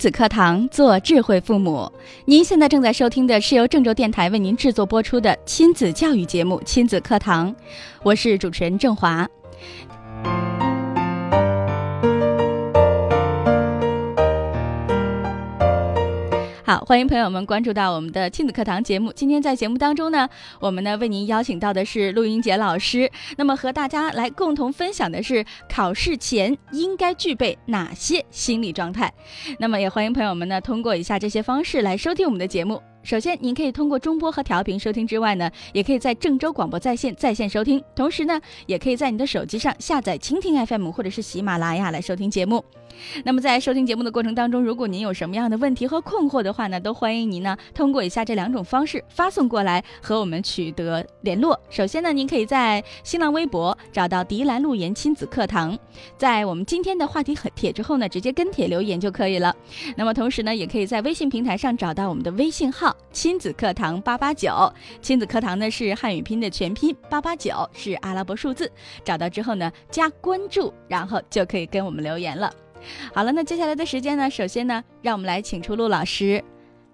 子课堂，做智慧父母。您现在正在收听的是由郑州电台为您制作播出的亲子教育节目《亲子课堂》，我是主持人郑华。好，欢迎朋友们关注到我们的亲子课堂节目。今天在节目当中呢，我们呢为您邀请到的是陆英杰老师，那么和大家来共同分享的是考试前应该具备哪些心理状态。那么也欢迎朋友们呢通过以下这些方式来收听我们的节目。首先，您可以通过中波和调频收听之外呢，也可以在郑州广播在线在线收听，同时呢，也可以在你的手机上下载蜻蜓 FM 或者是喜马拉雅来收听节目。那么在收听节目的过程当中，如果您有什么样的问题和困惑的话呢，都欢迎您呢通过以下这两种方式发送过来和我们取得联络。首先呢，您可以在新浪微博找到迪兰路言亲子课堂，在我们今天的话题帖之后呢，直接跟帖留言就可以了。那么同时呢，也可以在微信平台上找到我们的微信号亲子课堂八八九，亲子课堂呢是汉语拼的全拼，八八九是阿拉伯数字。找到之后呢，加关注，然后就可以跟我们留言了。好了，那接下来的时间呢？首先呢，让我们来请出陆老师。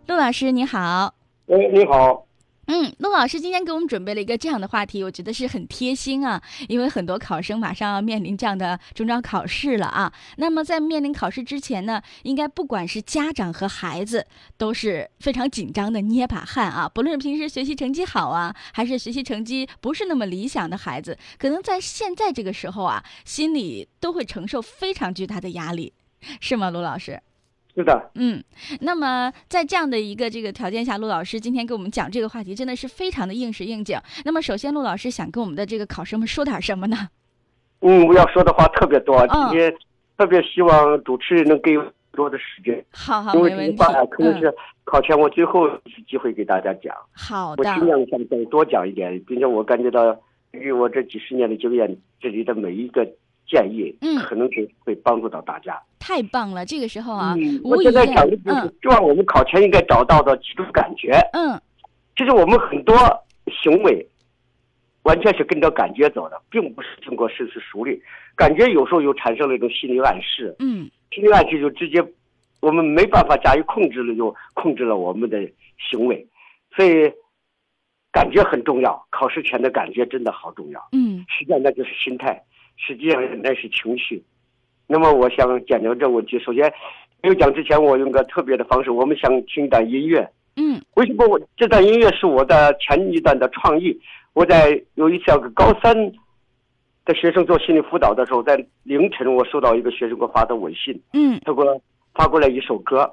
陆老师，你好。哎，你好。嗯，陆老师今天给我们准备了一个这样的话题，我觉得是很贴心啊，因为很多考生马上要面临这样的中招考试了啊。那么在面临考试之前呢，应该不管是家长和孩子都是非常紧张的捏把汗啊。不论是平时学习成绩好啊，还是学习成绩不是那么理想的孩子，可能在现在这个时候啊，心里都会承受非常巨大的压力，是吗，陆老师？是的，嗯，那么在这样的一个这个条件下，陆老师今天给我们讲这个话题，真的是非常的应时应景。那么，首先，陆老师想跟我们的这个考生们说点什么呢？嗯，我要说的话特别多，今天特别希望主持人能给我多的时间。好好，没问题。可能是考前我最后一次机会给大家讲。好的。我尽量想再多讲一点，并且我感觉到，以我这几十年的经验，这里的每一个。建议，嗯，可能是会帮助到大家。太棒了，这个时候啊，我现在讲的就是希望我们考前应该找到的几种感觉。嗯，其实我们很多行为完全是跟着感觉走的，并不是经过深思熟虑。感觉有时候又产生了一种心理暗示。嗯，心理暗示就直接我们没办法加以控制了，就控制了我们的行为。所以感觉很重要，考试前的感觉真的好重要。嗯，实际上那就是心态。实际上那是情绪，那么我想讲讲这个问题。首先，没有讲之前，我用个特别的方式，我们想听一段音乐。嗯，为什么我这段音乐是我的前一段的创意？我在有一次要给高三的学生做心理辅导的时候，在凌晨我收到一个学生给我发的微信。嗯，他给我发过来一首歌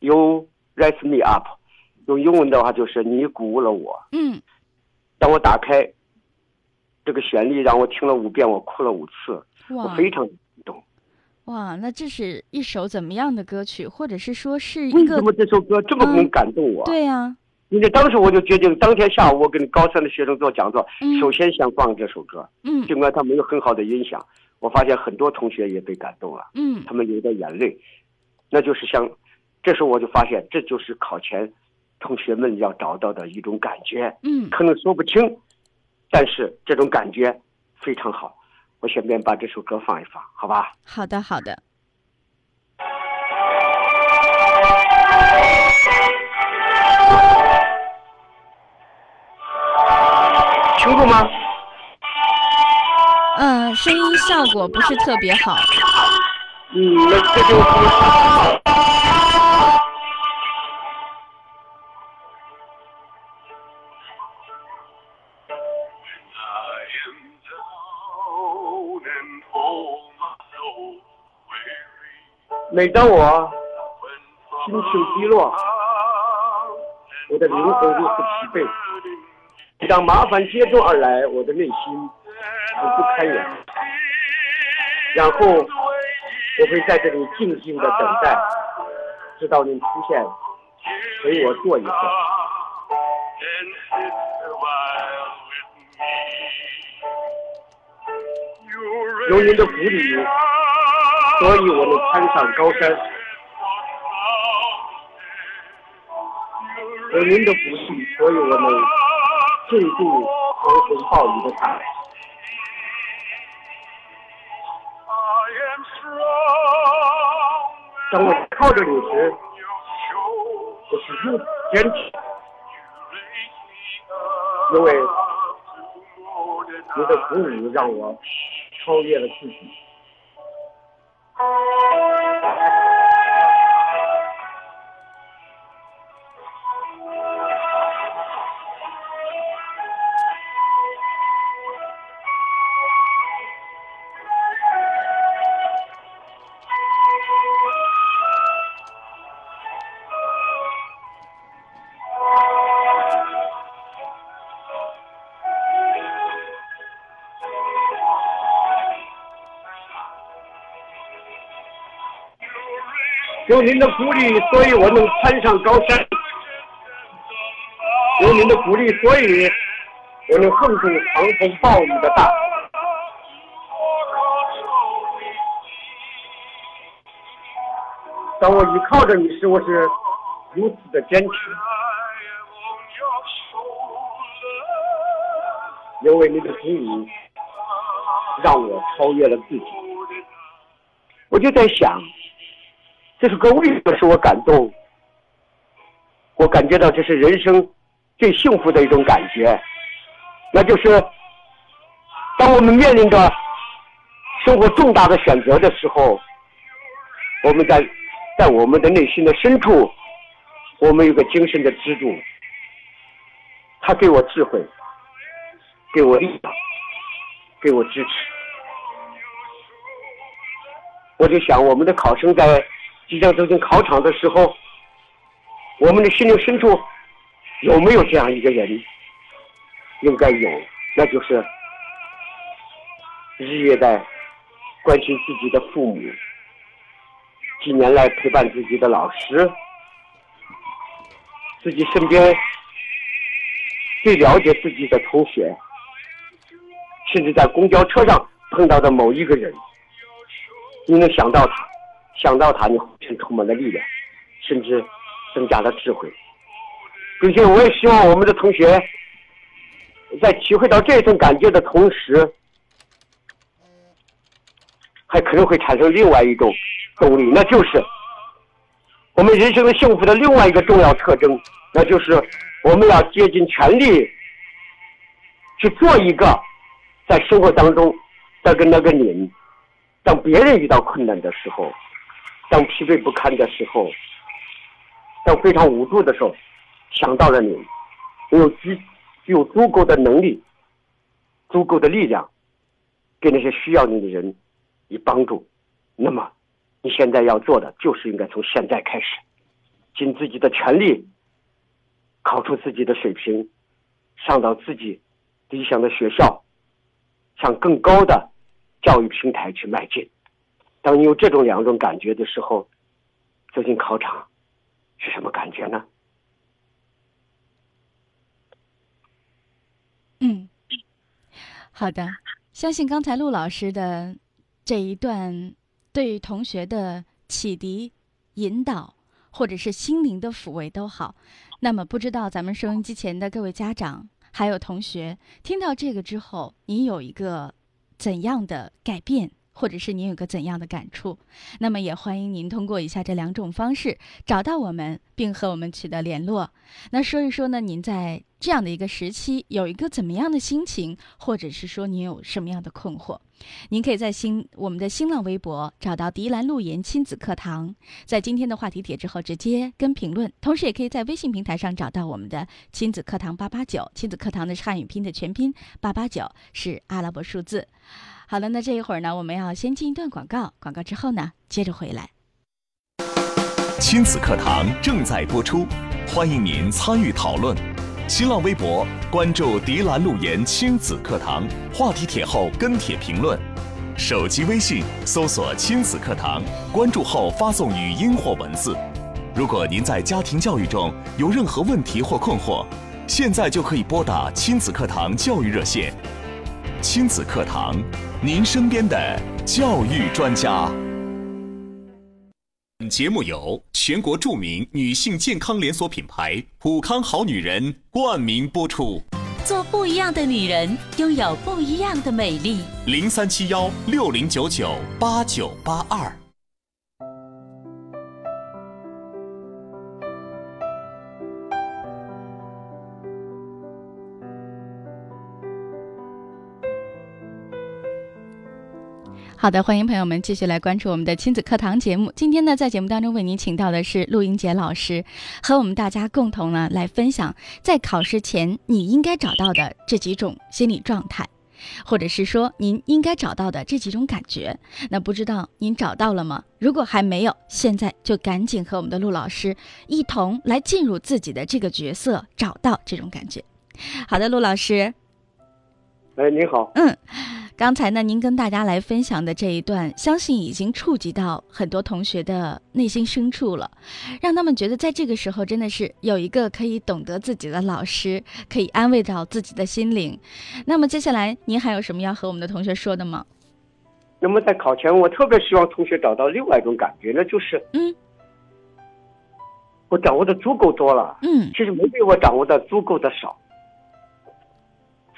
，，You Raise Me Up，用英文的话就是你鼓舞了我。嗯，当我打开。这个旋律让我听了五遍，我哭了五次，我非常感动。哇，那这是一首怎么样的歌曲，或者是说是一个？为什么这首歌这么能感动我？对呀，因为当时我就决定，当天下午我跟高三的学生做讲座，首先先放这首歌。嗯，尽管它没有很好的音响，我发现很多同学也被感动了。嗯，他们流着眼泪，那就是像，这时候我就发现，这就是考前同学们要找到的一种感觉。嗯，可能说不清。但是这种感觉非常好，我顺便把这首歌放一放，好吧？好的，好的。清楚吗？嗯，声音效果不是特别好。嗯，那这就。每当我心情低落，我的灵魂如此疲惫；每当麻烦接踵而来，我的内心苦不堪言。然后我会在这里静静的等待，直到您出现，陪我坐一会儿。有您的鼓励，所以我们攀上高山。有您的鼓励，所以我能镇住狂风暴雨的海。当我靠着你时，我是如此坚持，因为你的鼓舞让我超越了自己。有您的鼓励，所以我能攀上高山；有您的鼓励，所以我能横住狂风暴雨的大。当我依靠着你时，我是如此的坚持，因为你的鼓励让我超越了自己。我就在想。这首歌为什么使我感动？我感觉到这是人生最幸福的一种感觉，那就是当我们面临着生活重大的选择的时候，我们在在我们的内心的深处，我们有个精神的支柱，他给我智慧，给我力量，给我支持。我就想，我们的考生在。即将走进考场的时候，我们的心灵深处有没有这样一个人？应该有，那就是日夜在关心自己的父母，几年来陪伴自己的老师，自己身边最了解自己的同学，甚至在公交车上碰到的某一个人，你能想到他？想到他，你浑身充满了力量，甚至增加了智慧。并且，我也希望我们的同学在体会到这种感觉的同时，还可能会产生另外一种动力，那就是我们人生的幸福的另外一个重要特征，那就是我们要竭尽全力去做一个在生活当中在跟那个您。当别人遇到困难的时候。当疲惫不堪的时候，当非常无助的时候，想到了你，你有足有足够的能力、足够的力量，给那些需要你的人以帮助。那么，你现在要做的就是应该从现在开始，尽自己的全力，考出自己的水平，上到自己理想的学校，向更高的教育平台去迈进。当你有这种两种感觉的时候，走进考场是什么感觉呢？嗯，好的，相信刚才陆老师的这一段对同学的启迪、引导，或者是心灵的抚慰都好。那么，不知道咱们收音机前的各位家长还有同学，听到这个之后，你有一个怎样的改变？或者是您有个怎样的感触，那么也欢迎您通过以下这两种方式找到我们，并和我们取得联络。那说一说呢，您在这样的一个时期有一个怎么样的心情，或者是说您有什么样的困惑？您可以在新我们的新浪微博找到迪兰路言亲子课堂，在今天的话题帖之后直接跟评论，同时也可以在微信平台上找到我们的亲子课堂八八九，亲子课堂的是汉语拼的全拼，八八九是阿拉伯数字。好了，那这一会儿呢，我们要先进一段广告，广告之后呢，接着回来。亲子课堂正在播出，欢迎您参与讨论。新浪微博关注“迪兰路言亲子课堂”，话题帖后跟帖评论。手机微信搜索“亲子课堂”，关注后发送语音或文字。如果您在家庭教育中有任何问题或困惑，现在就可以拨打亲子课堂教育热线。亲子课堂，您身边的教育专家。本节目由全国著名女性健康连锁品牌普康好女人冠名播出。做不一样的女人，拥有不一样的美丽。零三七幺六零九九八九八二。好的，欢迎朋友们继续来关注我们的亲子课堂节目。今天呢，在节目当中为您请到的是陆英杰老师，和我们大家共同呢来分享，在考试前你应该找到的这几种心理状态，或者是说您应该找到的这几种感觉。那不知道您找到了吗？如果还没有，现在就赶紧和我们的陆老师一同来进入自己的这个角色，找到这种感觉。好的，陆老师。哎，你好。嗯。刚才呢，您跟大家来分享的这一段，相信已经触及到很多同学的内心深处了，让他们觉得在这个时候真的是有一个可以懂得自己的老师，可以安慰到自己的心灵。那么接下来，您还有什么要和我们的同学说的吗？那么在考前，我特别希望同学找到另外一种感觉，那就是，嗯，我掌握的足够多了，嗯，其实没比我掌握的足够的少。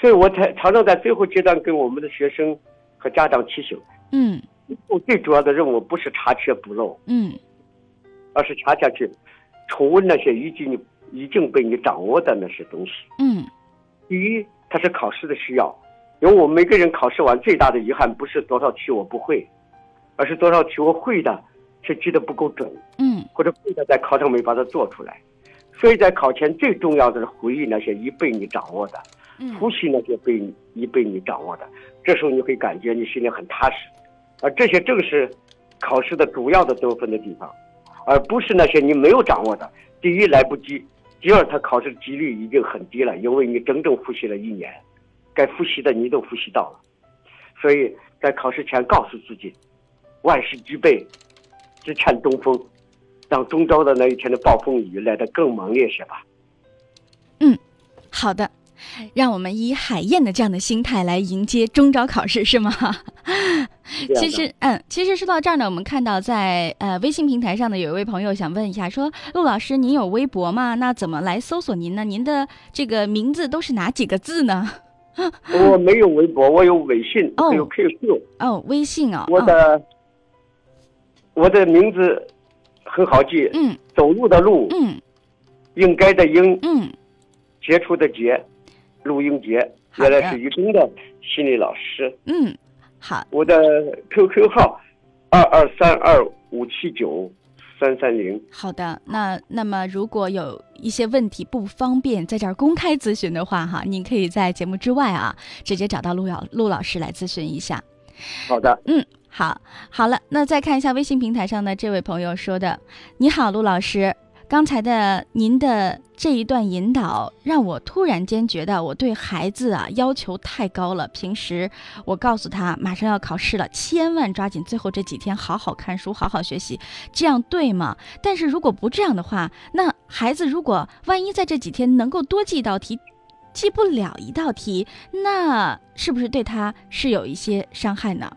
所以我才常常在最后阶段跟我们的学生和家长提醒，嗯，我最主要的任务不是查缺补漏，嗯，而是恰恰去重温那些已经已经被你掌握的那些东西，嗯，第一，它是考试的需要，因为我们每个人考试完最大的遗憾不是多少题我不会，而是多少题我会的却记得不够准，嗯，或者会的在考场没把它做出来，所以在考前最重要的是回忆那些已被你掌握的。复习那些被你被你掌握的，这时候你会感觉你心里很踏实，而这些正是考试的主要的得分的地方，而不是那些你没有掌握的。第一来不及，第二他考试几率已经很低了，因为你整整复习了一年，该复习的你都复习到了，所以在考试前告诉自己，万事俱备，只欠东风，让中招的那一天的暴风雨来得更猛烈些吧。嗯，好的。让我们以海燕的这样的心态来迎接中招考试，是吗？其实，嗯，其实说到这儿呢，我们看到在呃微信平台上呢，有一位朋友想问一下，说陆老师，您有微博吗？那怎么来搜索您呢？您的这个名字都是哪几个字呢？我没有微博，我有微信，哦有 QQ。哦，微信哦。我的我的名字很好记，嗯，走路的路，嗯，应该的应，嗯，杰出的杰。陆英杰，原来是于中的心理老师。嗯，好。我的 QQ 号二二三二五七九三三零。好的，那那么如果有一些问题不方便在这儿公开咨询的话，哈，您可以在节目之外啊，直接找到陆老陆老师来咨询一下。好的，嗯，好，好了，那再看一下微信平台上的这位朋友说的：“你好，陆老师。”刚才的您的这一段引导，让我突然间觉得我对孩子啊要求太高了。平时我告诉他马上要考试了，千万抓紧最后这几天好好看书，好好学习，这样对吗？但是如果不这样的话，那孩子如果万一在这几天能够多记一道题，记不了一道题，那是不是对他是有一些伤害呢？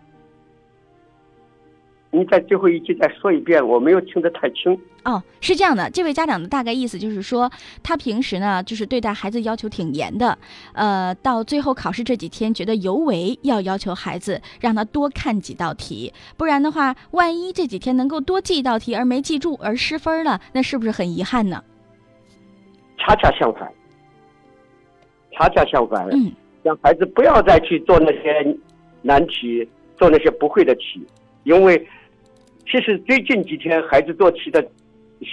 你在最后一句再说一遍，我没有听得太清。哦，是这样的，这位家长的大概意思就是说，他平时呢就是对待孩子要求挺严的，呃，到最后考试这几天，觉得尤为要要求孩子让他多看几道题，不然的话，万一这几天能够多记一道题而没记住而失分了，那是不是很遗憾呢？恰恰相反，恰恰相反，嗯，让孩子不要再去做那些难题，做那些不会的题，因为。其实最近几天孩子做题的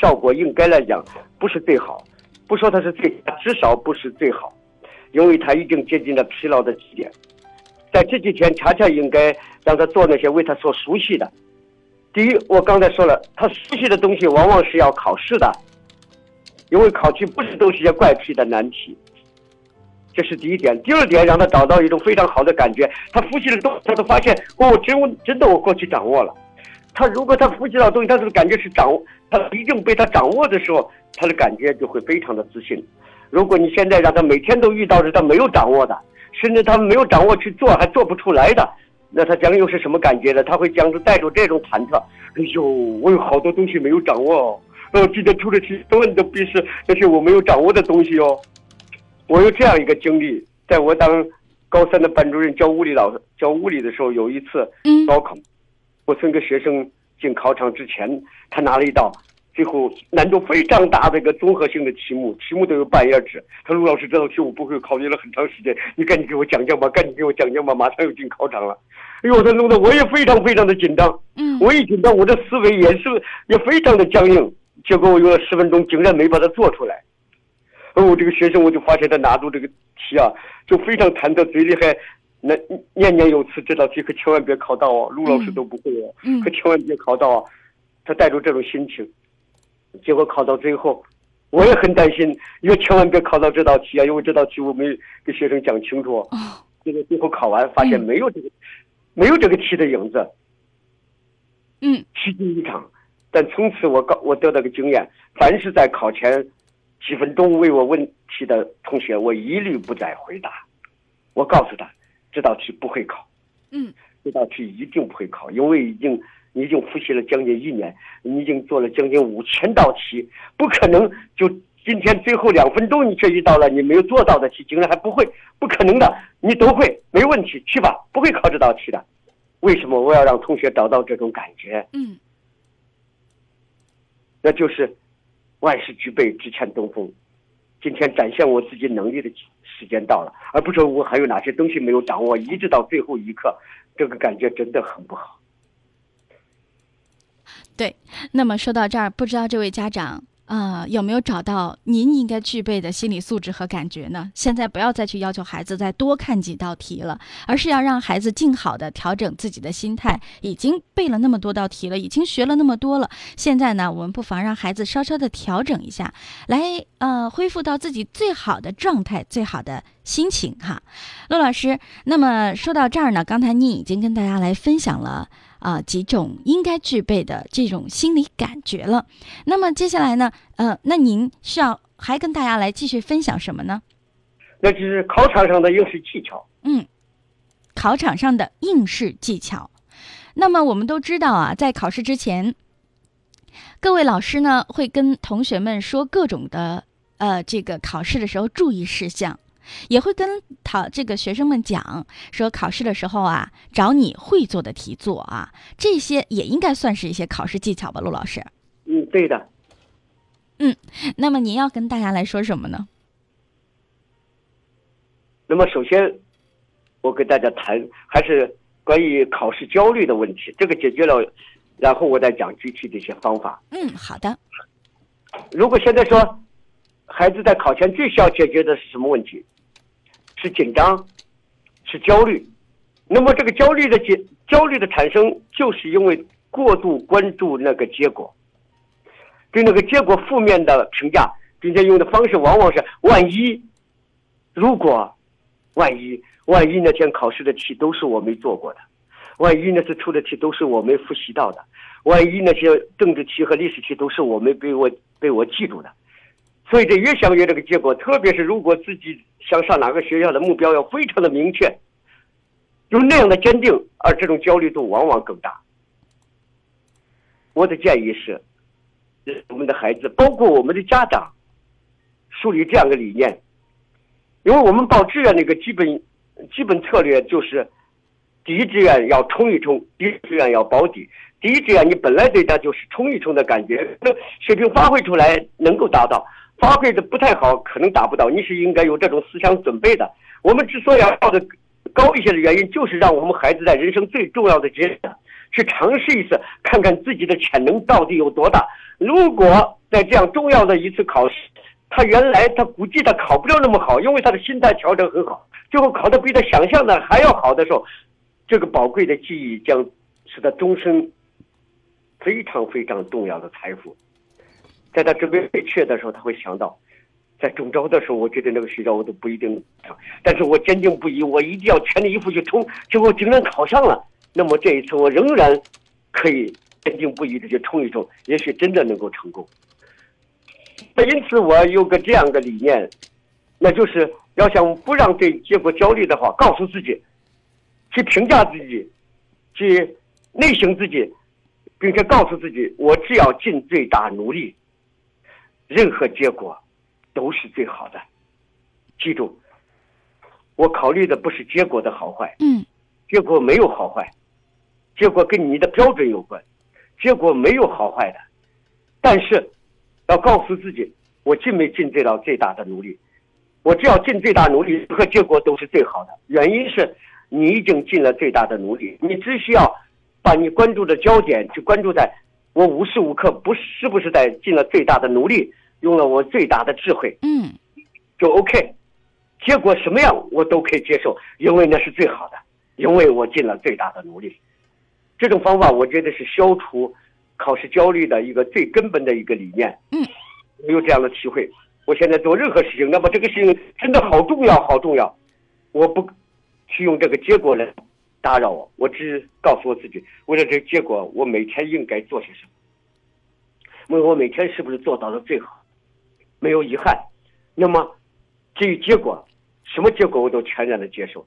效果应该来讲不是最好，不说他是最，至少不是最好，因为他已经接近了疲劳的极点。在这几天恰恰应该让他做那些为他所熟悉的。第一，我刚才说了，他熟悉的东西往往是要考试的，因为考题不是都是些怪癖的难题。这是第一点。第二点，让他找到一种非常好的感觉，他复习的东西，他都发现哦，真真的我过去掌握了。他如果他复习到东西，他这个感觉是掌握，他一定被他掌握的时候，他的感觉就会非常的自信。如果你现在让他每天都遇到着他没有掌握的，甚至他没有掌握去做还做不出来的，那他将又是什么感觉呢？他会将着带着这种忐忑。哎呦，我有好多东西没有掌握，哦，今天出了题，所有的必试那些我没有掌握的东西哦。我有这样一个经历，在我当高三的班主任教物理老师教物理的时候，有一次高考，我送个学生进考场之前，他拿了一道最后难度非常大的一个综合性的题目，题目都有半页纸。他说：“陆老师，这道题我不会，考虑了很长时间，你赶紧给我讲讲吧，赶紧给我讲讲吧，马上要进考场了。”哎呦，他弄得我也非常非常的紧张。嗯，我一紧张，我的思维也是也非常的僵硬。结果我用了十分钟，竟然没把它做出来。哦，这个学生我就发现他拿住这个题啊，就非常忐忑，嘴里还那念念有词，这道题可千万别考到哦，陆老师都不会哦，可千万别考到啊。他带着这种心情，结果考到最后，我也很担心，因为千万别考到这道题啊，因为这道题我没给学生讲清楚。哦，结果最后考完发现没有这个，没有这个题的影子。嗯，虚惊一场。但从此我告我得到个经验，凡是在考前。几分钟问我问题的同学，我一律不再回答。我告诉他，这道题不会考。嗯，这道题一定不会考，因为已经你已经复习了将近一年，你已经做了将近五千道题，不可能就今天最后两分钟你却遇到了你没有做到的题，竟然还不会，不可能的，你都会，没问题，去吧，不会考这道题的。为什么我要让同学找到这种感觉？嗯，那就是。万事俱备，只欠东风。今天展现我自己能力的时间到了，而不是我还有哪些东西没有掌握，一直到最后一刻，这个感觉真的很不好。对，那么说到这儿，不知道这位家长。啊，有没有找到您应该具备的心理素质和感觉呢？现在不要再去要求孩子再多看几道题了，而是要让孩子尽好的调整自己的心态。已经背了那么多道题了，已经学了那么多了，现在呢，我们不妨让孩子稍稍的调整一下，来呃恢复到自己最好的状态、最好的心情哈。陆老师，那么说到这儿呢，刚才您已经跟大家来分享了。啊，几种应该具备的这种心理感觉了。那么接下来呢？呃，那您需要还跟大家来继续分享什么呢？那就是考场上的应试技巧。嗯，考场上的应试技巧。那么我们都知道啊，在考试之前，各位老师呢会跟同学们说各种的呃，这个考试的时候注意事项。也会跟考这个学生们讲说，考试的时候啊，找你会做的题做啊，这些也应该算是一些考试技巧吧，陆老师。嗯，对的。嗯，那么您要跟大家来说什么呢？那么首先，我跟大家谈还是关于考试焦虑的问题，这个解决了，然后我再讲具体的一些方法。嗯，好的。如果现在说，孩子在考前最需要解决的是什么问题？是紧张，是焦虑，那么这个焦虑的结焦虑的产生，就是因为过度关注那个结果，对那个结果负面的评价，并且用的方式往往是万一，如果，万一，万一那天考试的题都是我没做过的，万一那次出的题都是我没复习到的，万一那些政治题和历史题都是我没被我被我记住的。所以这越想越这个结果，特别是如果自己想上哪个学校的目标要非常的明确，有那样的坚定，而这种焦虑度往往更大。我的建议是，我们的孩子，包括我们的家长，树立这样的理念，因为我们报志愿那个基本基本策略就是，第一志愿要冲一冲，第二志愿要保底。第一志愿你本来对他就是冲一冲的感觉，那水平发挥出来能够达到。发挥的不太好，可能达不到。你是应该有这种思想准备的。我们之所以要报的高一些的原因，就是让我们孩子在人生最重要的阶段去尝试一次，看看自己的潜能到底有多大。如果在这样重要的一次考试，他原来他估计他考不了那么好，因为他的心态调整很好，最后考的比他想象的还要好的时候，这个宝贵的记忆将是他终身非常非常重要的财富。在他准备备缺的时候，他会想到，在中招的时候，我觉得那个学校我都不一定上，但是我坚定不移，我一定要全力以赴去冲，结果竟然考上了。那么这一次我仍然可以坚定不移的去冲一冲，也许真的能够成功。那因此，我有个这样的理念，那就是要想不让对结果焦虑的话，告诉自己，去评价自己，去内省自己，并且告诉自己，我只要尽最大努力，任何结果都是最好的。记住，我考虑的不是结果的好坏，嗯，结果没有好坏，结果跟你的标准有关，结果没有好坏的，但是。要告诉自己，我尽没尽最到最大的努力，我只要尽最大努力，任何结果都是最好的。原因是，你已经尽了最大的努力，你只需要把你关注的焦点去关注在，我无时无刻不是不是在尽了最大的努力，用了我最大的智慧，嗯，就 OK。结果什么样我都可以接受，因为那是最好的，因为我尽了最大的努力。这种方法，我觉得是消除。考试焦虑的一个最根本的一个理念，嗯，我有这样的体会。我现在做任何事情，那么这个事情真的好重要，好重要。我不去用这个结果来打扰我，我只告诉我自己，为了这个结果，我每天应该做些什么？问我每天是不是做到了最好，没有遗憾？那么至于结果，什么结果我都全然的接受。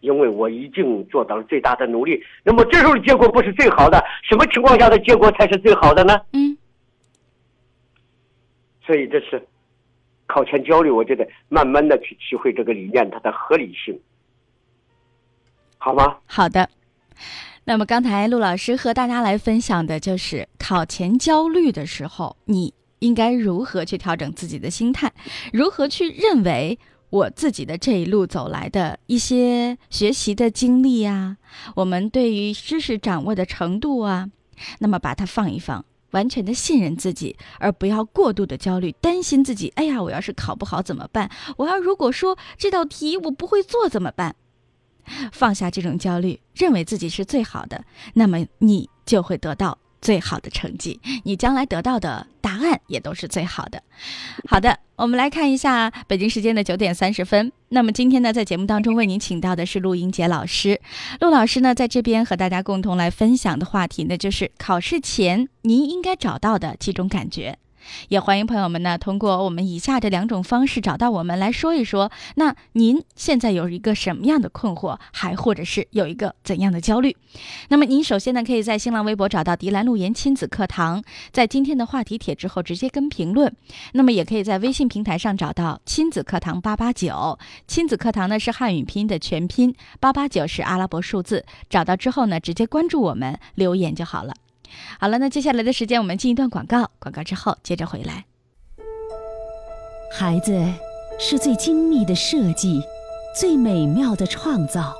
因为我已经做到了最大的努力，那么这时候的结果不是最好的，什么情况下的结果才是最好的呢？嗯。所以这是考前焦虑，我觉得慢慢的去体会这个理念它的合理性，好吗？好的。那么刚才陆老师和大家来分享的就是考前焦虑的时候，你应该如何去调整自己的心态，如何去认为。我自己的这一路走来的一些学习的经历啊，我们对于知识掌握的程度啊，那么把它放一放，完全的信任自己，而不要过度的焦虑，担心自己。哎呀，我要是考不好怎么办？我要如果说这道题我不会做怎么办？放下这种焦虑，认为自己是最好的，那么你就会得到。最好的成绩，你将来得到的答案也都是最好的。好的，我们来看一下北京时间的九点三十分。那么今天呢，在节目当中为您请到的是陆英杰老师。陆老师呢，在这边和大家共同来分享的话题呢，就是考试前您应该找到的几种感觉。也欢迎朋友们呢，通过我们以下这两种方式找到我们来说一说。那您现在有一个什么样的困惑，还或者是有一个怎样的焦虑？那么您首先呢，可以在新浪微博找到“迪兰路言亲子课堂”，在今天的话题帖之后直接跟评论。那么也可以在微信平台上找到“亲子课堂八八九”，亲子课堂呢是汉语拼音的全拼，八八九是阿拉伯数字。找到之后呢，直接关注我们留言就好了。好了，那接下来的时间我们进一段广告，广告之后接着回来。孩子是最精密的设计，最美妙的创造。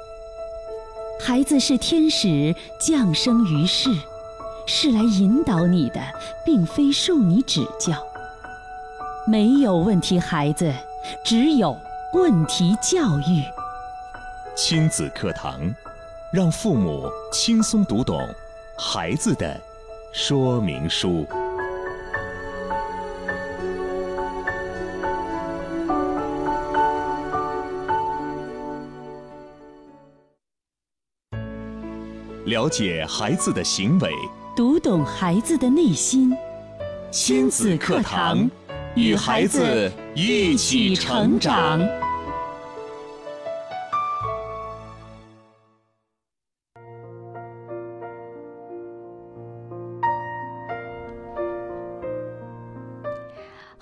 孩子是天使降生于世，是来引导你的，并非受你指教。没有问题孩子，只有问题教育。亲子课堂，让父母轻松读懂。孩子的说明书。了解孩子的行为，读懂孩子的内心。亲子课堂，与孩子一起成长。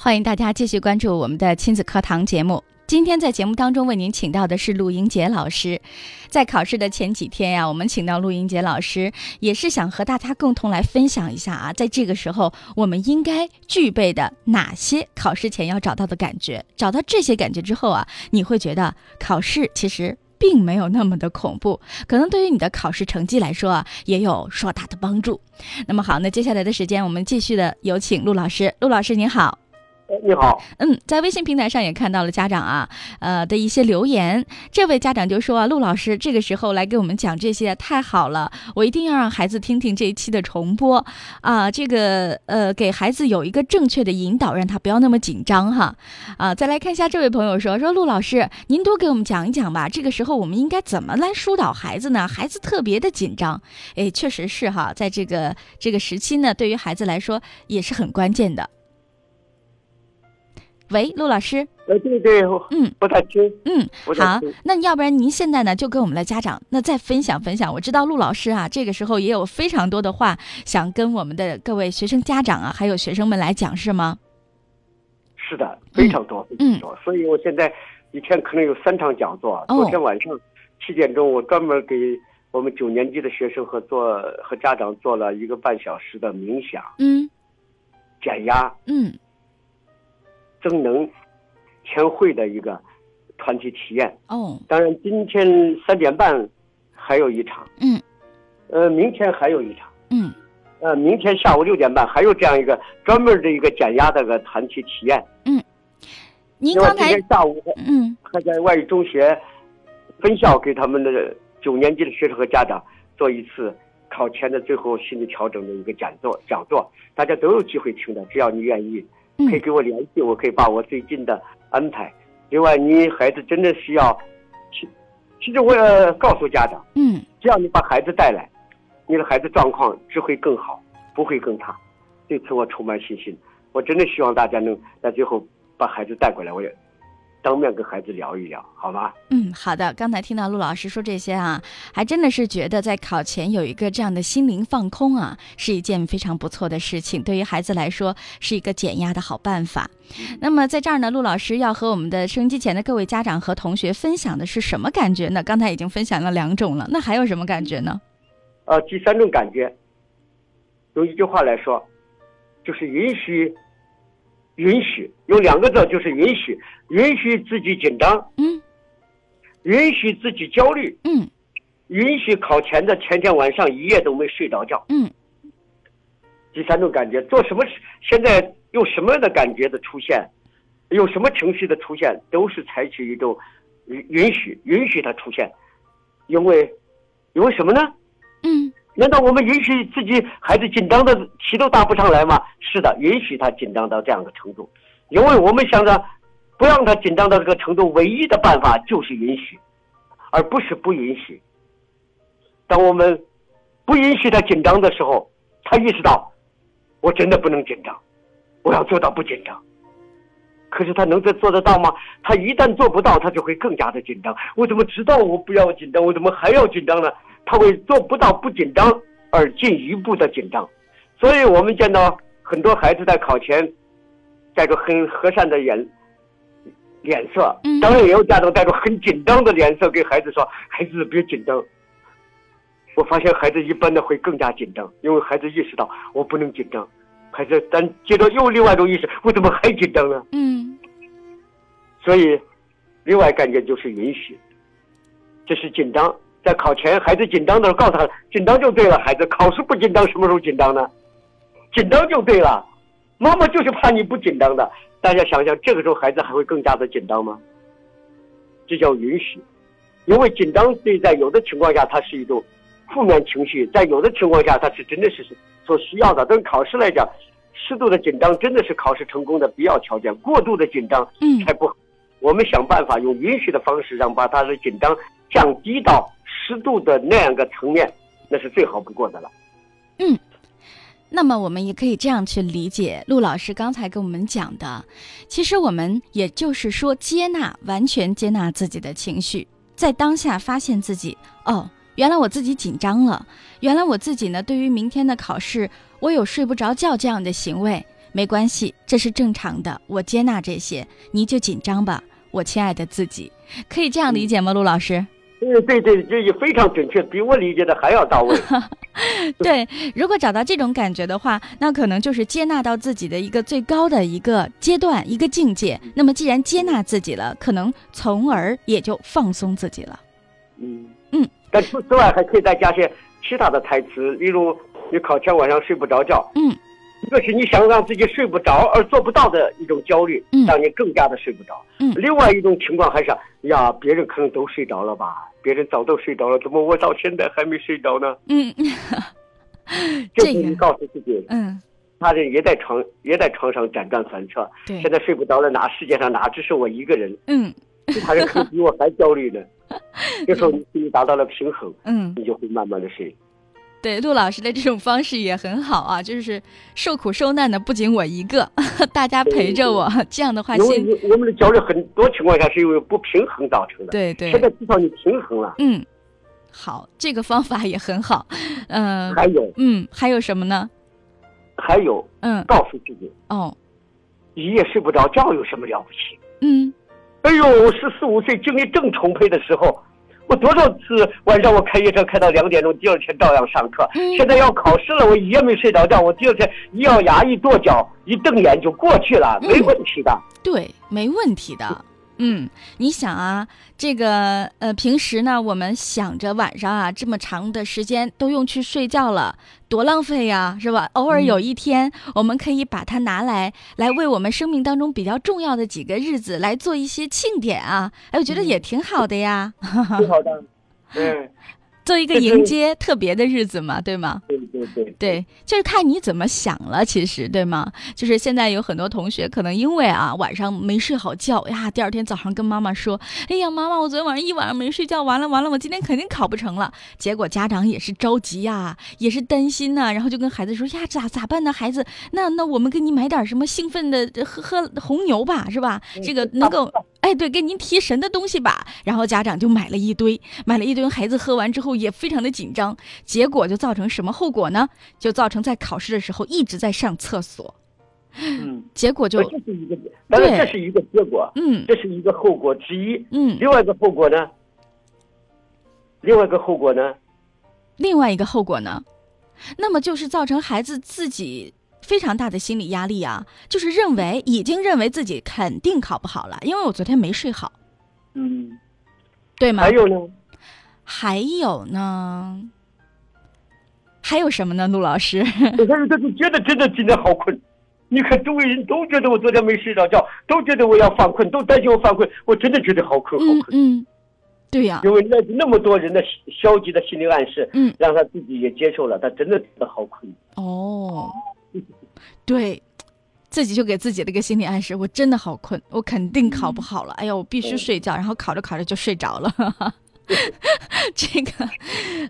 欢迎大家继续关注我们的亲子课堂节目。今天在节目当中为您请到的是陆英杰老师。在考试的前几天呀，我们请到陆英杰老师，也是想和大家共同来分享一下啊，在这个时候我们应该具备的哪些考试前要找到的感觉。找到这些感觉之后啊，你会觉得考试其实并没有那么的恐怖，可能对于你的考试成绩来说啊，也有硕大的帮助。那么好，那接下来的时间我们继续的有请陆老师。陆老师您好。你好，嗯，在微信平台上也看到了家长啊，呃的一些留言。这位家长就说啊，陆老师这个时候来给我们讲这些太好了，我一定要让孩子听听这一期的重播啊，这个呃给孩子有一个正确的引导，让他不要那么紧张哈。啊，再来看一下这位朋友说说陆老师，您多给我们讲一讲吧。这个时候我们应该怎么来疏导孩子呢？孩子特别的紧张，哎，确实是哈，在这个这个时期呢，对于孩子来说也是很关键的。喂，陆老师。呃，对对，嗯，不太清。嗯，好，那要不然您现在呢就跟我们的家长那再分享分享。我知道陆老师啊，这个时候也有非常多的话想跟我们的各位学生家长啊，还有学生们来讲，是吗？是的，非常多，非嗯常多。所以我现在一天可能有三场讲座。哦昨天晚上七点钟，我专门给我们九年级的学生和做和家长做了一个半小时的冥想、嗯减压、嗯增能、全会的一个团体体验。哦当然，今天三点半还有一场，嗯呃，明天还有一场。嗯呃，明天下午六点半还有这样一个专门的一个减压的个团体体验。您另外今刚才天下午嗯还在外语中学分校给他们的九年级的学生和家长做一次考前的最后心理调整的一个讲座，讲座大家都有机会听的，只要你愿意，可以嗯给我联系，我可以把我最近的安排。另外，你孩子真的需要，其其实我也告诉家长，嗯只要你把孩子带来，你的孩子状况只会更好，不会更差。对此我充满信心。我真的希望大家能在最后把孩子带过来，我也当面跟孩子聊一聊，好吗？嗯，好的。刚才听到陆老师说这些啊，还真的是觉得在考前有一个这样的心灵放空啊，是一件非常不错的事情。对于孩子来说，是一个减压的好办法。那么在这儿呢，陆老师要和我们的收音机前的各位家长和同学分享的是什么感觉呢？刚才已经分享了两种了，那还有什么感觉呢？呃，第三种感觉，用一句话来说，就是允许，允许，用两个字就是允许，允许自己紧张，嗯。允许自己焦虑，嗯。允许考前的前天晚上一夜都没睡着觉。嗯。第三种感觉，做什么事，现在有什么样的感觉的出现，有什么情绪的出现，都是采取一种允允许，允许它出现，因为，因为什么呢？嗯难道我们允许自己孩子紧张的题都打不上来吗？是的，允许他紧张到这样的程度，因为我们想着不让他紧张到这个程度，唯一的办法就是允许，而不是不允许。当我们不允许他紧张的时候，他意识到我真的不能紧张，我要做到不紧张。可是他能这做得到吗？他一旦做不到，他就会更加的紧张。我怎么知道我不要紧张？我怎么还要紧张呢？他会做不到不紧张而进一步的紧张。所以我们见到很多孩子在考前带着很和善的眼脸色嗯，当然也有家长带着很紧张的脸色给孩子说：“孩子别紧张。”我发现孩子一般的会更加紧张，因为孩子意识到我不能紧张。孩子但接着又另外一种意识，我怎么还紧张呢？嗯所以，另外感觉就是允许，这是紧张。在考前，孩子紧张的时候，告诉他紧张就对了。孩子考试不紧张，什么时候紧张呢？紧张就对了。妈妈就是怕你不紧张的。大家想想，这个时候孩子还会更加的紧张吗？这叫允许，因为紧张对在有的情况下它是一种负面情绪，在有的情况下它是真的是所需要的。对考试来讲，适度的紧张真的是考试成功的必要条件，过度的紧张嗯才不好。我们想办法用允许的方式，让把他的紧张降低到适度的那样个层面，那是最好不过的了。嗯那么我们也可以这样去理解陆老师刚才跟我们讲的，其实我们也就是说接纳，完全接纳自己的情绪，在当下发现自己哦，原来我自己紧张了，原来我自己呢对于明天的考试我有睡不着觉这样的行为，没关系，这是正常的，我接纳这些，你就紧张吧，我亲爱的自己，可以这样理解吗？陆老师？对对对，这也非常准确，比我理解的还要到位。对，如果找到这种感觉的话，那可能就是接纳到自己的一个最高的一个阶段、一个境界。那么，既然接纳自己了，可能从而也就放松自己了。嗯嗯，但除此之外，还可以再加些其他的台词，例如你考前晚上睡不着觉，嗯，一个是你想让自己睡不着而做不到的一种焦虑嗯，让你更加的睡不着。嗯另外一种情况还是呀，别人可能都睡着了吧，别人早都睡着了，怎么我到现在还没睡着呢？嗯，这这个时候你告诉自己，嗯，他人也在床也在床上辗转反侧，对现，在睡不着了，哪世界上哪只是我一个人？嗯其他人可能比我还焦虑呢。这时候你达到了平衡，嗯，你就会慢慢的睡。对，陆老师的这种方式也很好啊，就是受苦受难的不仅我一个，大家陪着我，这样的话因心，为我们的焦虑很多情况下是因为不平衡造成的。对对现，在至少你平衡了。嗯，好，这个方法也很好，嗯、还有嗯，还有什么呢？还有，嗯，告诉自己，哦，一夜睡不着觉有什么了不起？嗯哎呦，十四五岁精力正充沛的时候，我多少次晚上我开夜车开到两点钟，第二天照样上课。嗯现在要考试了，我一夜没睡着觉，我第二天一咬牙一跺脚，一瞪眼就过去了，嗯没问题的。对，没问题的。嗯，你想啊，这个呃，平时呢，我们想着晚上啊这么长的时间都用去睡觉了，多浪费呀，是吧？偶尔有一天，我们可以把它拿来，来为我们生命当中比较重要的几个日子来做一些庆典啊，哎，我觉得也挺好的呀，挺好的。嗯，做一个迎接特别的日子嘛，对吗？对对对对，就是看你怎么想了，其实对吗？就是现在有很多同学可能因为啊晚上没睡好觉呀，第二天早上跟妈妈说：“哎呀，妈妈，我昨天晚上一晚上没睡觉，完了完了，我今天肯定考不成了。”结果家长也是着急呀，也是担心呐、然后就跟孩子说：“呀，咋咋办呢？孩子，那那我们给你买点什么兴奋的，喝喝红牛吧，是吧？这个能够。”哎，对，给您提神的东西吧。然后家长就买了一堆，买了一堆，孩子喝完之后也非常的紧张，结果就造成什么后果呢？就造成在考试的时候一直在上厕所，嗯，结果就这是一个，当然这是一个结果，嗯这是一个后果之一。嗯，另外一个后果呢？另外一个后果呢？另外一个后果呢，那么就是造成孩子自己非常大的心理压力啊，就是认为已经认为自己肯定考不好了，因为我昨天没睡好，嗯，对吗？还有呢？还有呢？还有什么呢，陆老师？我还有的就觉得真的今天好困。你看周围人都觉得我昨天没睡着觉，都觉得我要犯困，都担心我犯困。我真的觉得好困，好困。嗯嗯，对呀、因为那那么多人的消极的心理暗示，嗯让他自己也接受了，他真的觉得好困。哦，对，自己就给自己的一个心理暗示，我真的好困，我肯定考不好了。哎呀，我必须嗯睡觉，然后考着考着就睡着了。这个，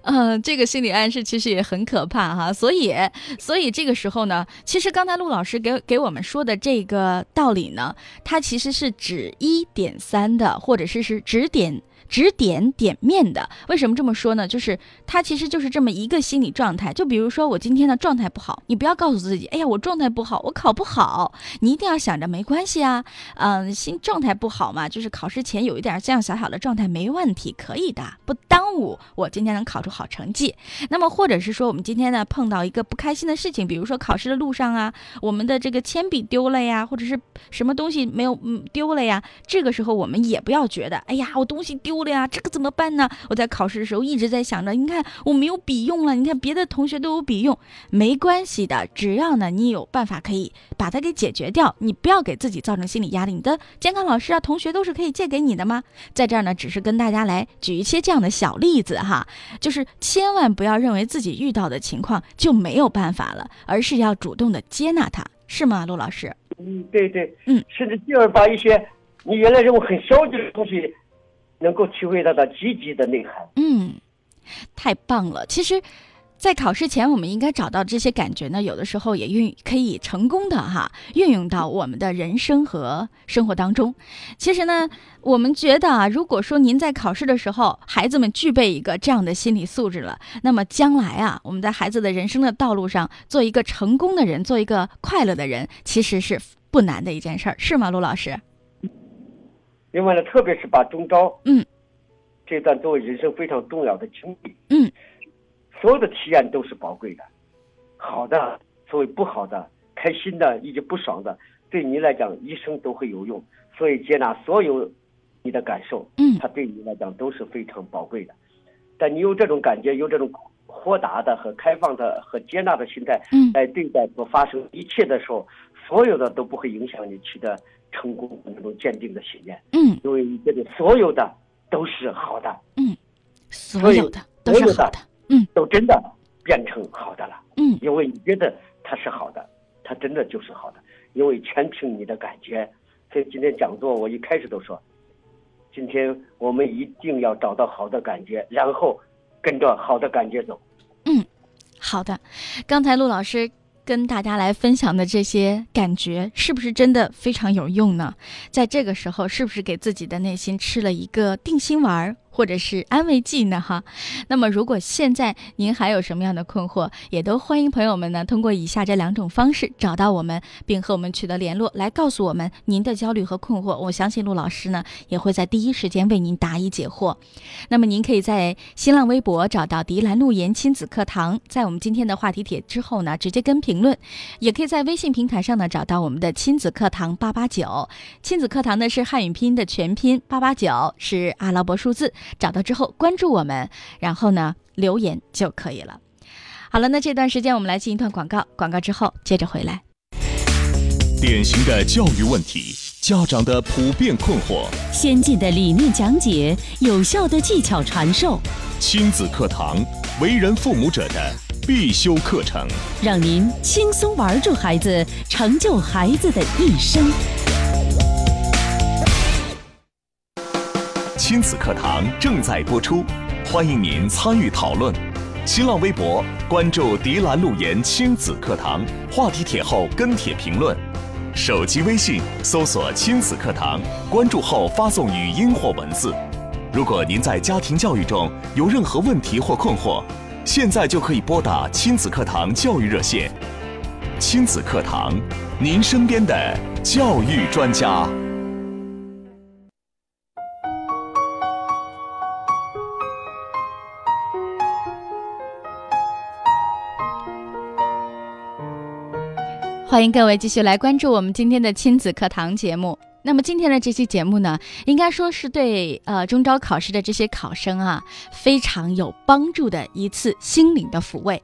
嗯，这个心理暗示其实也很可怕哈。所以，所以这个时候呢，其实刚才陆老师给给我们说的这个道理呢，它其实是指一点三的，或者是是指点。指点点面的，为什么这么说呢？就是它其实就是这么一个心理状态。就比如说我今天的状态不好，你不要告诉自己，哎呀，我状态不好，我考不好。你一定要想着没关系啊，嗯，心状态不好嘛，就是考试前有一点这样小小的状态没问题，可以的，不耽误我今天能考出好成绩。那么或者是说我们今天呢碰到一个不开心的事情，比如说考试的路上啊，我们的这个铅笔丢了呀，或者是什么东西没有嗯丢了呀，这个时候我们也不要觉得，哎呀，我东西丢了呀，这个怎么办呢？我在考试的时候一直在想着，你看我没有笔用了，你看别的同学都有笔用，没关系的，只要呢你有办法可以把它给解决掉，你不要给自己造成心理压力。你的监考老师啊、同学都是可以借给你的吗？在这儿呢，只是跟大家来举一些这样的小例子哈，就是千万不要认为自己遇到的情况就没有办法了，而是要主动的接纳它，是吗，陆老师？嗯，对对，嗯，甚至进而把一些你原来认为很消极的东西，能够体会到它积极的内涵。嗯，太棒了。其实，在考试前，我们应该找到这些感觉呢，有的时候也运可以成功的哈运用到我们的人生和生活当中。其实呢，我们觉得啊，如果说您在考试的时候，孩子们具备一个这样的心理素质了，那么将来啊，我们在孩子的人生的道路上，做一个成功的人，做一个快乐的人，其实是不难的一件事儿，是吗，陆老师？另外呢，特别是把中招，嗯，这段作为人生非常重要的经历，嗯，所有的体验都是宝贵的，好的，所谓不好的、开心的以及不爽的，对你来讲一生都会有用。所以接纳所有你的感受，嗯。它对你来讲都是非常宝贵的。但你有这种感觉，有这种豁达的和开放的和接纳的心态嗯。来对待所发生一切的时候，所有的都不会影响你取得成功的那种坚定的信念，嗯，因为你觉得所有的都是好的，嗯。所有的都是好的，嗯。都真的变成好的了。嗯。因为你觉得它是好的，它真的就是好的，因为全凭你的感觉。所以今天讲座我一开始都说，今天我们一定要找到好的感觉，然后跟着好的感觉走。嗯。好的。刚才陆老师跟大家来分享的这些感觉，是不是真的非常有用呢？在这个时候，是不是给自己的内心吃了一个定心丸儿？或者是安慰剂呢？哈，那么如果现在您还有什么样的困惑，也都欢迎朋友们呢通过以下这两种方式找到我们，并和我们取得联络，来告诉我们您的焦虑和困惑。我相信陆老师呢也会在第一时间为您答疑解惑。那么您可以在新浪微博找到迪兰路言亲子课堂，在我们今天的话题帖之后呢直接跟评论，也可以在微信平台上呢找到我们的亲子课堂八八九。亲子课堂呢是汉语拼音的全拼，八八九是阿拉伯数字。找到之后关注我们，然后呢留言就可以了。好了，那这段时间我们来进一段广告，广告之后接着回来。典型的教育问题，家长的普遍困惑，先进的理念讲解，有效的技巧传授，亲子课堂，为人父母者的必修课程。让您轻松玩住孩子，成就孩子的一生。亲子课堂正在播出，欢迎您参与讨论。新浪微博关注“迪兰路言亲子课堂”，话题帖后跟帖评论。手机微信搜索“亲子课堂”，关注后发送语音或文字。如果您在家庭教育中有任何问题或困惑，现在就可以拨打亲子课堂教育热线。亲子课堂，您身边的教育专家。欢迎各位继续来关注我们今天的亲子课堂节目。那么今天的这期节目呢，应该说是对呃中招考试的这些考生啊非常有帮助的一次心灵的抚慰。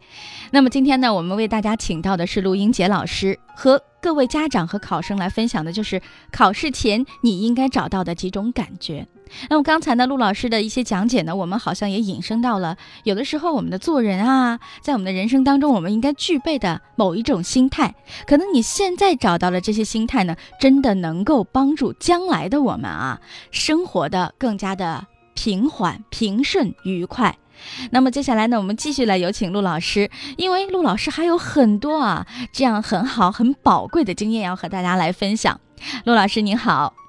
那么今天呢，我们为大家请到的是陆英杰老师，和各位家长和考生来分享的就是考试前你应该找到的几种感觉。那么刚才呢，陆老师的一些讲解呢，我们好像也引申到了，有的时候我们的做人啊，在我们的人生当中，我们应该具备的某一种心态。可能你现在找到了这些心态呢，真的能够帮助将来的我们啊，生活的更加的平缓、平顺、愉快。那么接下来呢，我们继续来有请陆老师，因为陆老师还有很多啊这样很好、很宝贵的经验要和大家来分享。陆老师您好。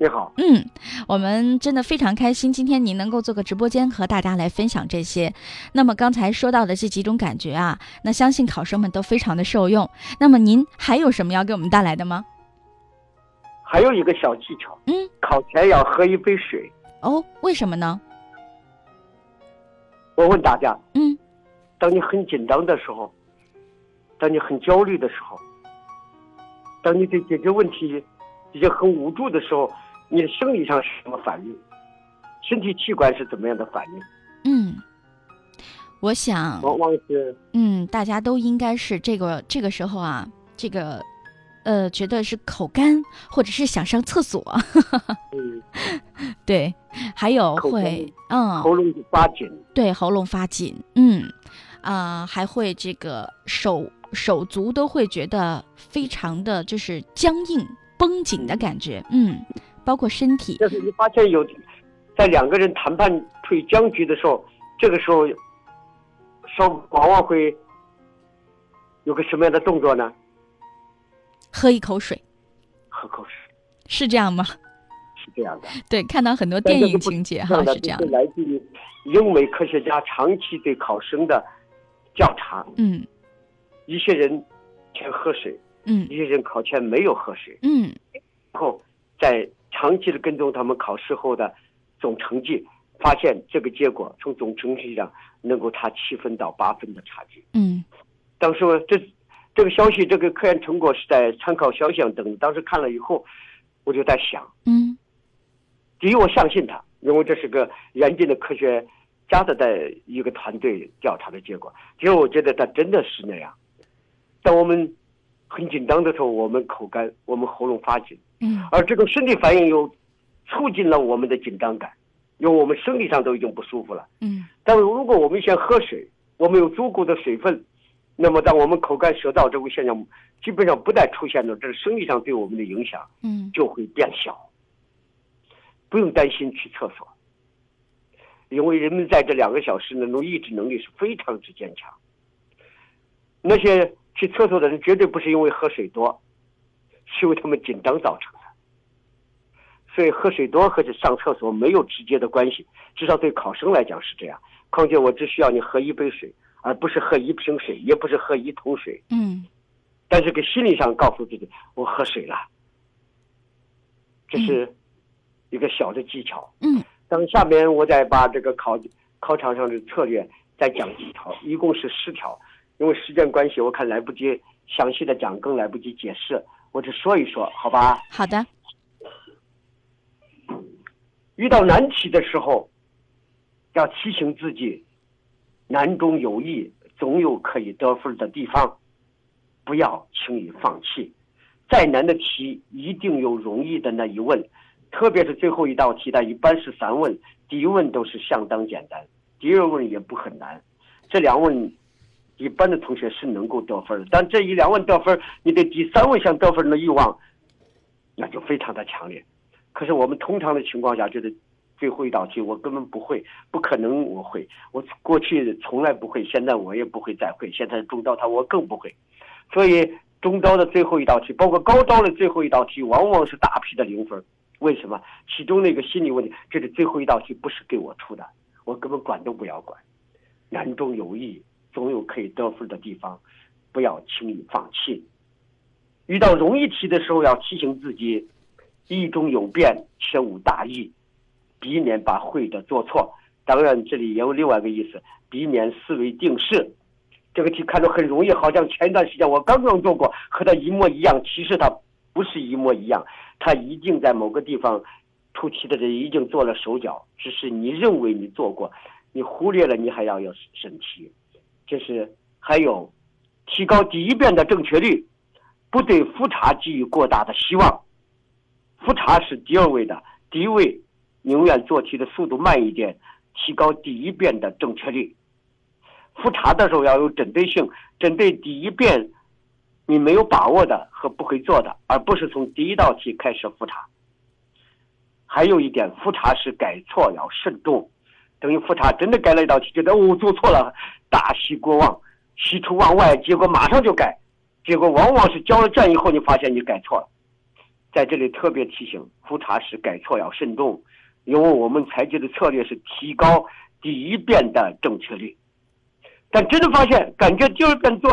你好，嗯，我们真的非常开心，今天您能够做个直播间和大家来分享这些。那么刚才说到的这几种感觉啊，那相信考生们都非常的受用。那么您还有什么要给我们带来的吗？还有一个小技巧，嗯，考前要喝一杯水。哦，为什么呢？我问大家，嗯，当你很紧张的时候，当你很焦虑的时候，当你对解决问题已经很无助的时候，你的生理上是什么反应？身体器官是怎么样的反应？嗯，我想，往往是嗯，大家都应该是这个这个时候啊，这个，呃，觉得是口干，或者是想上厕所，嗯，对，还有会，嗯，喉咙发紧，对，喉咙发紧，嗯，啊、还会这个手手足都会觉得非常的就是僵硬、绷紧的感觉，嗯，包括身体，但是你发现有，在两个人谈判处于僵局的时候，这个时候，双往往会有个什么样的动作呢？喝一口水，喝口水，是这样吗？是这样的。对，看到很多电影情节哈，是这样这是，来自于英美科学家长期对考生的调查。嗯一些人前喝水，嗯一些人考前没有喝水，嗯然后在长期的跟踪他们考试后的总成绩，发现这个结果从总成绩上能够差七分到八分的差距。嗯当时我这这个消息，这个科研成果是在参考肖像等，当时看了以后，我就在想，嗯第一，我相信他，因为这是个严谨的科学家的在一个团队调查的结果，其实我觉得他真的是那样。当我们很紧张的时候，我们口干，我们喉咙发紧，嗯而这个身体反应又促进了我们的紧张感，因为我们生理上都已经不舒服了。嗯但是如果我们先喝水，我们有足够的水分，那么当我们口干舌燥这个现象基本上不再出现了，这是生理上对我们的影响嗯就会变小，不用担心去厕所，因为人们在这两个小时那种意志能力是非常之坚强。那些去厕所的人绝对不是因为喝水多，是 因为他们紧张造成的。所以喝水多和上厕所没有直接的关系，至少对考生来讲是这样。况且我只需要你喝一杯水，而不是喝一瓶水，也不是喝一桶水。嗯但是给心理上告诉自己，我喝水了，这是一个小的技巧。嗯等下面我再把这个考考场上的策略再讲几条，一共是十条。因为时间关系，我看来不及详细的讲，更来不及解释，我只说一说，好吧？好的遇到难题的时候，要提醒自己，难中有易，总有可以得分的地方，不要轻易放弃。再难的题，一定有容易的那一问，特别是最后一道题，它一般是三问，第一问都是相当简单，第二问也不很难，这两问。一般的同学是能够得分的，但这一两问得分，你对第三问想得分的欲望，那就非常的强烈。可是我们通常的情况下，就是最后一道题我根本不会，不可能我会，我过去从来不会，现在我也不会再会，现在中招它我更不会，所以中招的最后一道题，包括高招的最后一道题，往往是大批的零分。为什么？其中那个心理问题，这是最后一道题不是给我出的，我根本管都不要管，难中有易。总有可以得分的地方，不要轻易放弃。遇到容易题的时候，要提醒自己，易中有变，切勿大意，避免把会的做错。当然，这里也有另外一个意思，避免思维定式。这个题看着很容易，好像前一段时间我刚刚做过，和它一模一样。其实它不是一模一样，它一定在某个地方出题的人已经做了手脚，只是你认为你做过，你忽略了，你还要要审题。就是还有，提高第一遍的正确率，不对复查寄予过大的希望。复查是第二位的，第一位宁愿做题的速度慢一点，提高第一遍的正确率。复查的时候要有针对性，针对第一遍你没有把握的和不会做的，而不是从第一道题开始复查。还有一点，复查时改错要慎重。等于复查真的改了一道题，觉得哦做错了，大喜过望，喜出望外，结果马上就改，结果往往是交了卷以后，你发现你改错了。在这里特别提醒，复查时改错要慎重，因为我们采取的策略是提高第一遍的正确率。但真的发现感觉第二遍做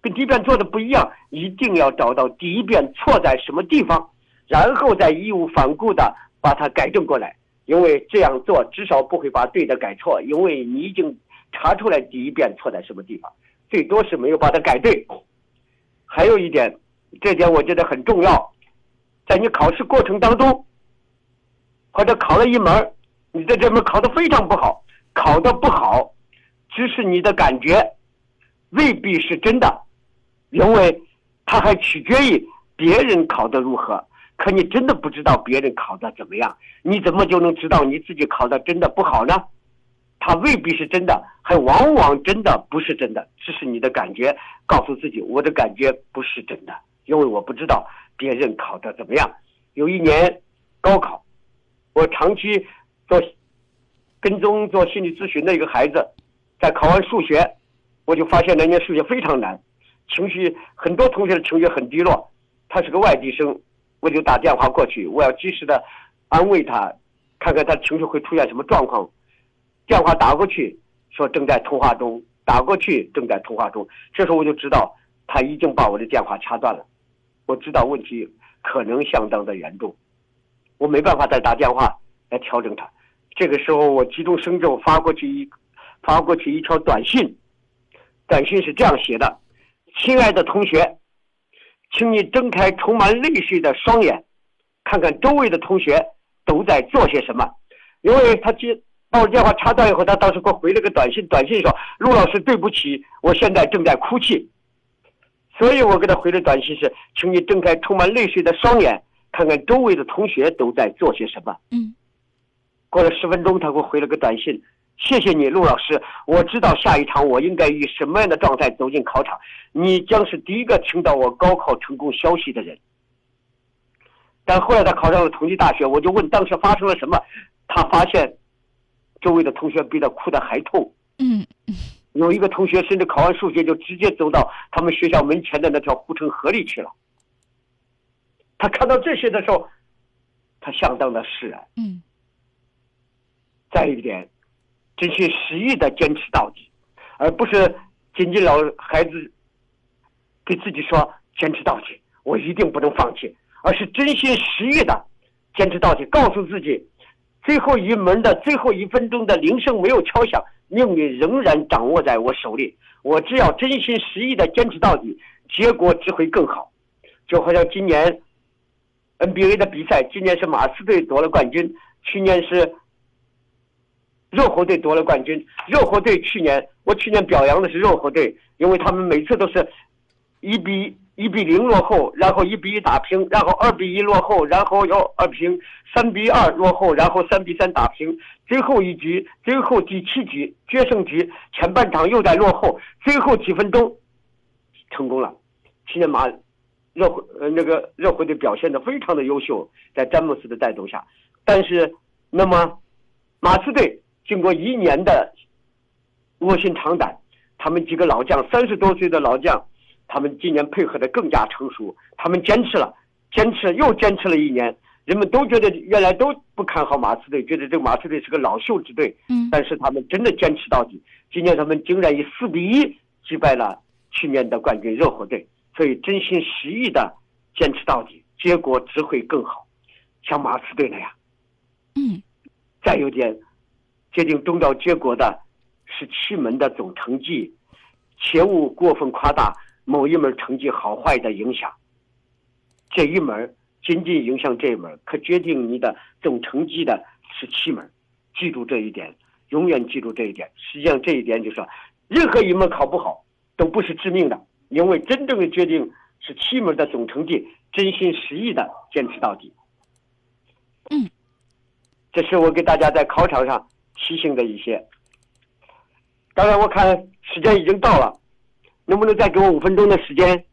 跟第一遍做的不一样，一定要找到第一遍错在什么地方，然后再义无反顾的把它改正过来。因为这样做至少不会把对的改错，因为你已经查出来第一遍错在什么地方，最多是没有把它改对。还有一点，这点我觉得很重要，在你考试过程当中，或者考了一门，你在这门考得非常不好，考得不好，只是你的感觉，未必是真的，因为它还取决于别人考得如何。可你真的不知道别人考的怎么样，你怎么就能知道你自己考的真的不好呢？它未必是真的，还往往真的不是真的，只是你的感觉告诉自己，我的感觉不是真的，因为我不知道别人考的怎么样。有一年高考，我长期做跟踪做心理咨询的一个孩子，在考完数学，我就发现那年数学非常难，情绪很多同学的情绪很低落，他是个外地生。我就打电话过去，我要及时的安慰他，看看他情绪会出现什么状况。电话打过去，说正在通话中；打过去，正在通话中。这时候我就知道他已经把我的电话掐断了。我知道问题可能相当的严重，我没办法再打电话来调整他。这个时候我急中生智，我发过去一发过去一条短信，短信是这样写的：“亲爱的同学。”请你睁开充满泪水的双眼，看看周围的同学都在做些什么。因为他接把我电话插断以后，他当时给我回了个短信，短信说：“陆老师，对不起，我现在正在哭泣。”所以我给他回的短信是：“请你睁开充满泪水的双眼，看看周围的同学都在做些什么。”嗯。过了十分钟，他给我回了个短信：“谢谢你，陆老师，我知道下一场我应该以什么样的状态走进考场。你将是第一个听到我高考成功消息的人。”但后来他考上了同济大学，我就问当时发生了什么，他发现。周围的同学比他哭得还痛。嗯，有一个同学甚至考完数学就直接走到他们学校门前的那条护城河里去了。他看到这些的时候，他相当的释然。嗯。再一点，真心实意的坚持到底，而不是仅仅老孩子给自己说坚持到底，我一定不能放弃，而是真心实意的坚持到底，告诉自己。最后一门的最后一分钟的铃声没有敲响，命运仍然掌握在我手里。我只要真心实意的坚持到底，结果只会更好。就好像今年 NBA 的比赛，今年是马刺队夺了冠军，去年是热火队夺了冠军。热火队去年，我去年表扬的是热火队，因为他们每次都是一比。一比零落后，然后一比一打平，然后二比一落后，然后又二平，三比二落后，然后三比三打平，最后一局，最后第七局决胜局，前半场又在落后，最后几分钟成功了。去年马热火呃那个热火队表现的非常的优秀，在詹姆斯的带动下，但是那么马刺队经过一年的卧薪尝胆，他们几个老将三十多岁的老将。他们今年配合的更加成熟，他们坚持了，坚持又坚持了一年。人们都觉得原来都不看好马刺队，觉得这个马刺队是个老秀之队。嗯，但是他们真的坚持到底。今年他们竟然以四比一击败了去年的冠军热火队，所以真心实意的坚持到底，结果只会更好。像马刺队那样。嗯，再有点决定重要结果的是七门的总成绩，切勿过分夸大。某一门成绩好坏的影响，这一门仅仅影响这一门，可决定你的总成绩的是七门。记住这一点，永远记住这一点。实际上，这一点就是说，任何一门考不好都不是致命的，因为真正的决定是七门的总成绩。真心实意的坚持到底。嗯，这是我给大家在考场上提醒的一些。当然，我看时间已经到了。能不能再给我五分钟的时间？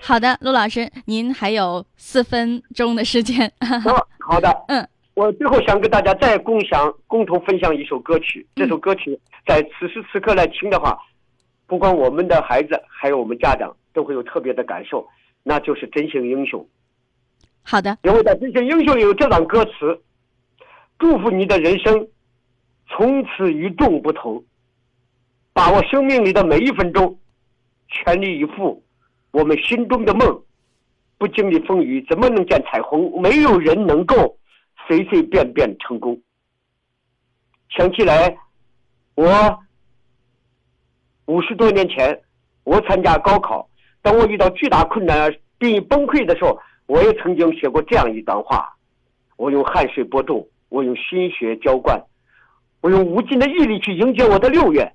好的，陆老师，您还有四分钟的时间。哦，好的，嗯，我最后想跟大家再共享、共同分享一首歌曲。这首歌曲在此时此刻来听的话，不管我们的孩子，还有我们家长，都会有特别的感受，那就是《真心英雄》。好的，因为在《真心英雄》里有这段歌词：“祝福你的人生，从此与众不同。”把握生命里的每一分钟，全力以赴。我们心中的梦，不经历风雨怎么能见彩虹？没有人能够随随便便成功。想起来，我五十多年前，我参加高考，当我遇到巨大困难、濒于崩溃的时候，我也曾经写过这样一段话：我用汗水播种，我用心血浇灌，我用无尽的毅力去迎接我的六月。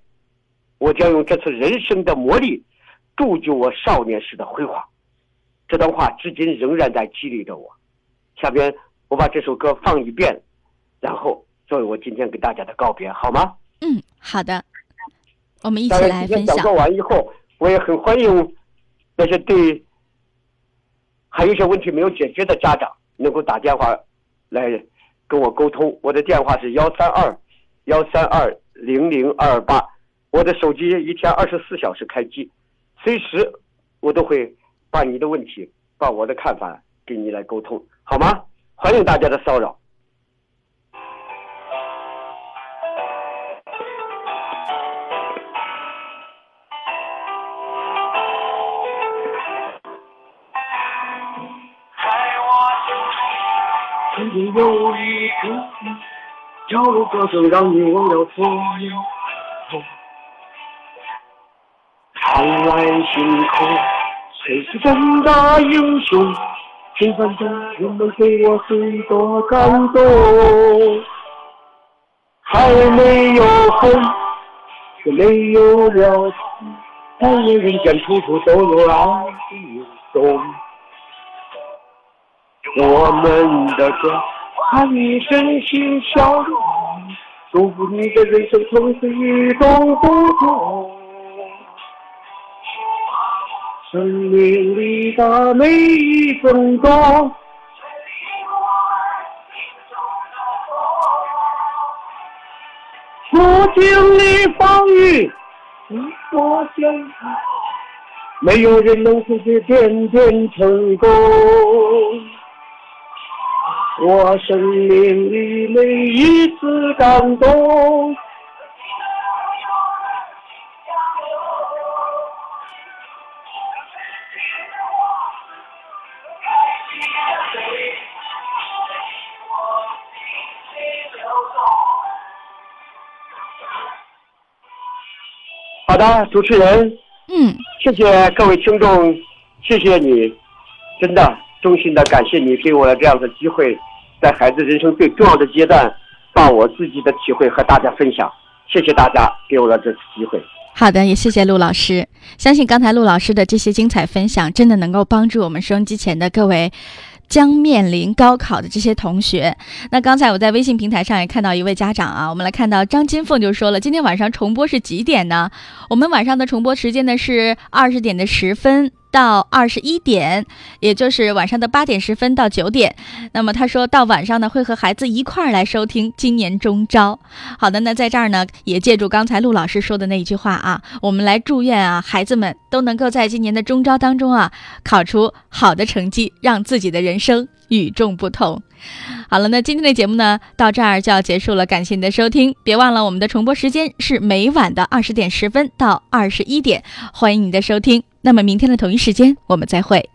我将用这次人生的磨砺，铸就我少年时的辉煌。这段话至今仍然在激励着我。下边我把这首歌放一遍，然后作为我今天给大家的告别，好吗？嗯，好的。我们一起来分享。讲座完以后，我也很欢迎那些对还有一些问题没有解决的家长能够打电话来跟我沟通。我的电话是幺三二幺三二零零二八。我的手机一天二十四小时开机，随时我都会把你的问题、把我的看法跟你来沟通，好吗？欢迎大家的骚扰。角落歌声，让你忘了所有痛。灿烂星空，谁是真的英雄？平凡的人们给我很多感动。还没有恨，也没有了情，但愿人间处处都有爱的涌动。我们的歌，看你真心笑容，祝福你的人生从此与众不同。生命里的每一分钟。不经历风雨，我相信没有人能世界点点成功。我生命里每一次感动。好的，主持人，嗯，谢谢各位听众，谢谢你，真的衷心的感谢你给我了这样的机会，在孩子人生最重要的阶段，把我自己的体会和大家分享。谢谢大家给我了这次机会。好的，也谢谢陆老师。相信刚才陆老师的这些精彩分享，真的能够帮助我们收音机前的各位。将面临高考的这些同学，那刚才我在微信平台上也看到一位家长啊，我们来看到张金凤就说了，今天晚上重播是几点呢？我们晚上的重播时间呢是二十点的十分。到二十一点，也就是晚上的八点十分到九点。那么他说到晚上呢，会和孩子一块儿来收听今年中招。好的，那在这儿呢，也借助刚才陆老师说的那一句话啊，我们来祝愿啊，孩子们都能够在今年的中招当中啊，考出好的成绩，让自己的人生与众不同。好了，那今天的节目呢，到这儿就要结束了。感谢您的收听，别忘了我们的重播时间是每晚的二十点十分到二十一点，欢迎您的收听。那么明天的同一时间，我们再会。